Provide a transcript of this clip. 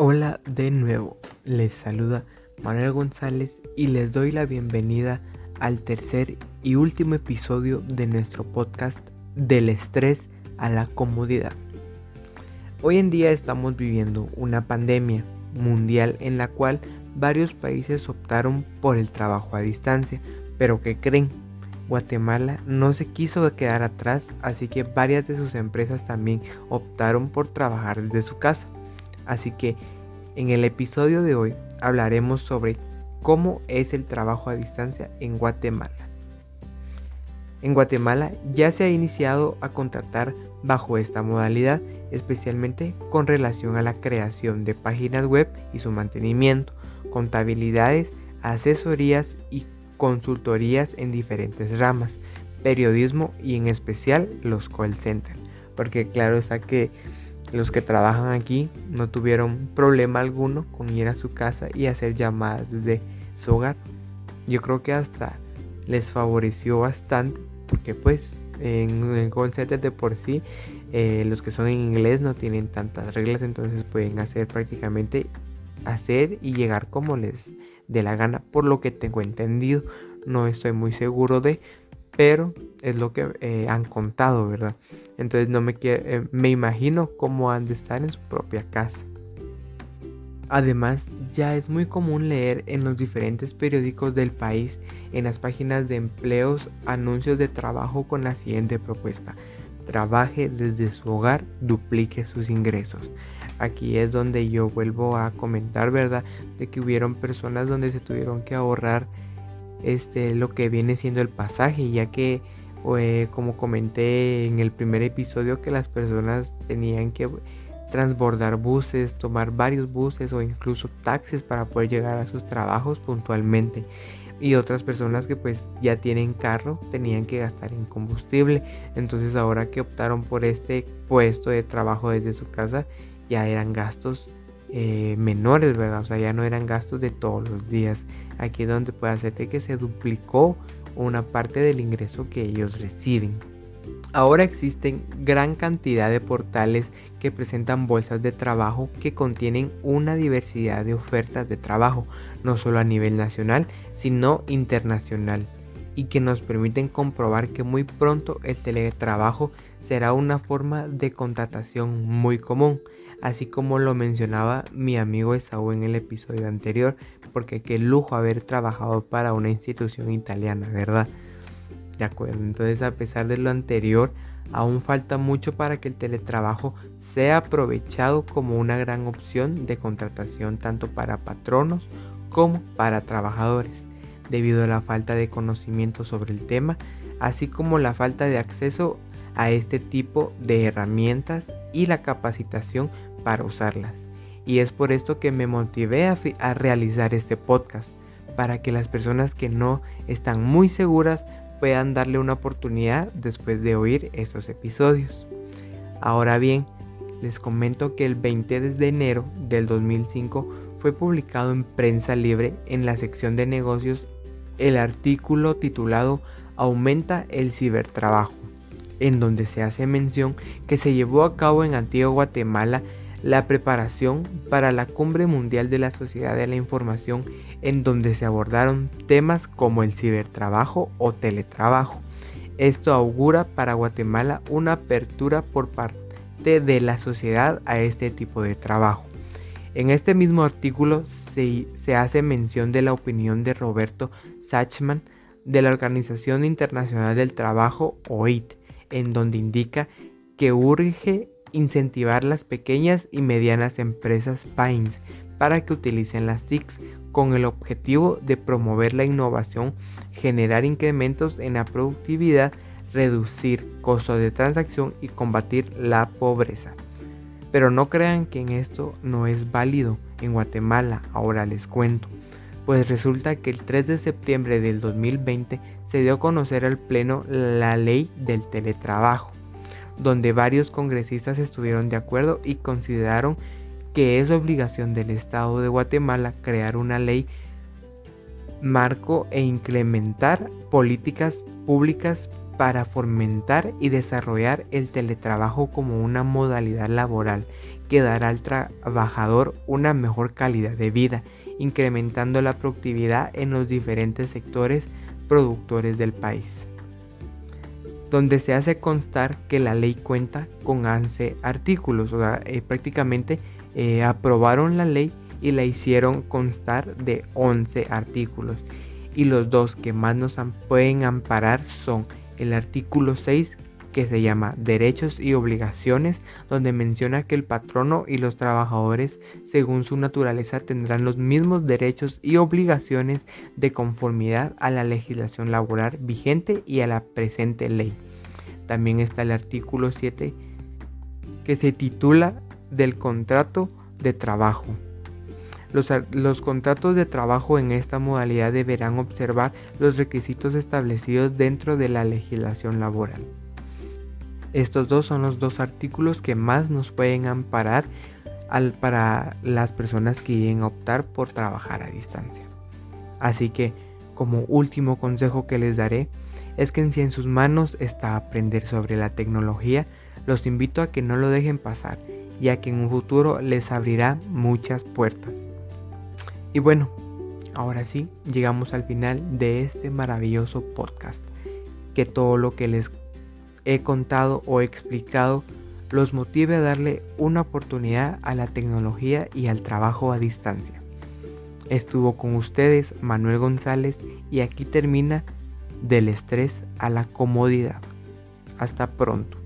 Hola de nuevo, les saluda Manuel González y les doy la bienvenida al tercer y último episodio de nuestro podcast del estrés a la comodidad. Hoy en día estamos viviendo una pandemia mundial en la cual varios países optaron por el trabajo a distancia, pero que creen? Guatemala no se quiso quedar atrás, así que varias de sus empresas también optaron por trabajar desde su casa. Así que en el episodio de hoy hablaremos sobre cómo es el trabajo a distancia en Guatemala. En Guatemala ya se ha iniciado a contratar bajo esta modalidad, especialmente con relación a la creación de páginas web y su mantenimiento, contabilidades, asesorías y consultorías en diferentes ramas, periodismo y en especial los call centers. Porque claro está que los que trabajan aquí no tuvieron problema alguno con ir a su casa y hacer llamadas desde su hogar. Yo creo que hasta les favoreció bastante porque pues en, en call de por sí eh, los que son en inglés no tienen tantas reglas entonces pueden hacer prácticamente hacer y llegar como les dé la gana por lo que tengo entendido no estoy muy seguro de pero es lo que eh, han contado verdad entonces no me, eh, me imagino cómo han de estar en su propia casa. Además, ya es muy común leer en los diferentes periódicos del país, en las páginas de empleos, anuncios de trabajo con la siguiente propuesta. Trabaje desde su hogar, duplique sus ingresos. Aquí es donde yo vuelvo a comentar, ¿verdad? De que hubieron personas donde se tuvieron que ahorrar este, lo que viene siendo el pasaje, ya que eh, como comenté en el primer episodio que las personas tenían que transbordar buses, tomar varios buses o incluso taxis para poder llegar a sus trabajos puntualmente. Y otras personas que pues ya tienen carro tenían que gastar en combustible. Entonces ahora que optaron por este puesto de trabajo desde su casa ya eran gastos eh, menores, ¿verdad? O sea, ya no eran gastos de todos los días. Aquí es donde puede hacerte que se duplicó una parte del ingreso que ellos reciben. Ahora existen gran cantidad de portales que presentan bolsas de trabajo que contienen una diversidad de ofertas de trabajo, no solo a nivel nacional, sino internacional, y que nos permiten comprobar que muy pronto el teletrabajo será una forma de contratación muy común, así como lo mencionaba mi amigo Esaú en el episodio anterior, porque qué lujo haber trabajado para una institución italiana, ¿verdad? De acuerdo, entonces a pesar de lo anterior, aún falta mucho para que el teletrabajo sea aprovechado como una gran opción de contratación tanto para patronos como para trabajadores, debido a la falta de conocimiento sobre el tema, así como la falta de acceso a este tipo de herramientas y la capacitación para usarlas. Y es por esto que me motivé a, realizar este podcast, para que las personas que no están muy seguras puedan darle una oportunidad después de oír estos episodios. Ahora bien, les comento que el 20 de enero del 2005 fue publicado en prensa libre en la sección de negocios el artículo titulado Aumenta el cibertrabajo, en donde se hace mención que se llevó a cabo en Antigua Guatemala la preparación para la Cumbre Mundial de la Sociedad de la Información en donde se abordaron temas como el cibertrabajo o teletrabajo. Esto augura para Guatemala una apertura por parte de la sociedad a este tipo de trabajo. En este mismo artículo se, hace mención de la opinión de Roberto Sachman de la Organización Internacional del Trabajo, OIT, en donde indica que urge incentivar las pequeñas y medianas empresas Pines para que utilicen las TICs con el objetivo de promover la innovación, generar incrementos en la productividad, reducir costos de transacción y combatir la pobreza. Pero no crean que en esto no es válido en Guatemala, ahora les cuento. Pues resulta que el 3 de septiembre del 2020 se dio a conocer al Pleno la ley del teletrabajo donde varios congresistas estuvieron de acuerdo y consideraron que es obligación del Estado de Guatemala crear una ley marco e implementar políticas públicas para fomentar y desarrollar el teletrabajo como una modalidad laboral que dará al trabajador una mejor calidad de vida, incrementando la productividad en los diferentes sectores productores del país donde se hace constar que la ley cuenta con 11 artículos, o sea, eh, prácticamente eh, aprobaron la ley y la hicieron constar de 11 artículos. Y los dos que más nos pueden amparar son el artículo 6 que se llama Derechos y Obligaciones, donde menciona que el patrono y los trabajadores, según su naturaleza, tendrán los mismos derechos y obligaciones de conformidad a la legislación laboral vigente y a la presente ley. También está el artículo 7 que se titula del contrato de trabajo. Los, los, contratos de trabajo en esta modalidad deberán observar los requisitos establecidos dentro de la legislación laboral. Estos dos son los dos artículos que más nos pueden amparar al, para las personas que quieren optar por trabajar a distancia. Así que, como último consejo que les daré, es que si en sus manos está aprender sobre la tecnología, los invito a que no lo dejen pasar, ya que en un futuro les abrirá muchas puertas. Y bueno, ahora sí, llegamos al final de este maravilloso podcast. Que todo lo que les he contado o explicado los motive a darle una oportunidad a la tecnología y al trabajo a distancia. Estuvo con ustedes Manuel González y aquí termina del estrés a la comodidad. Hasta pronto.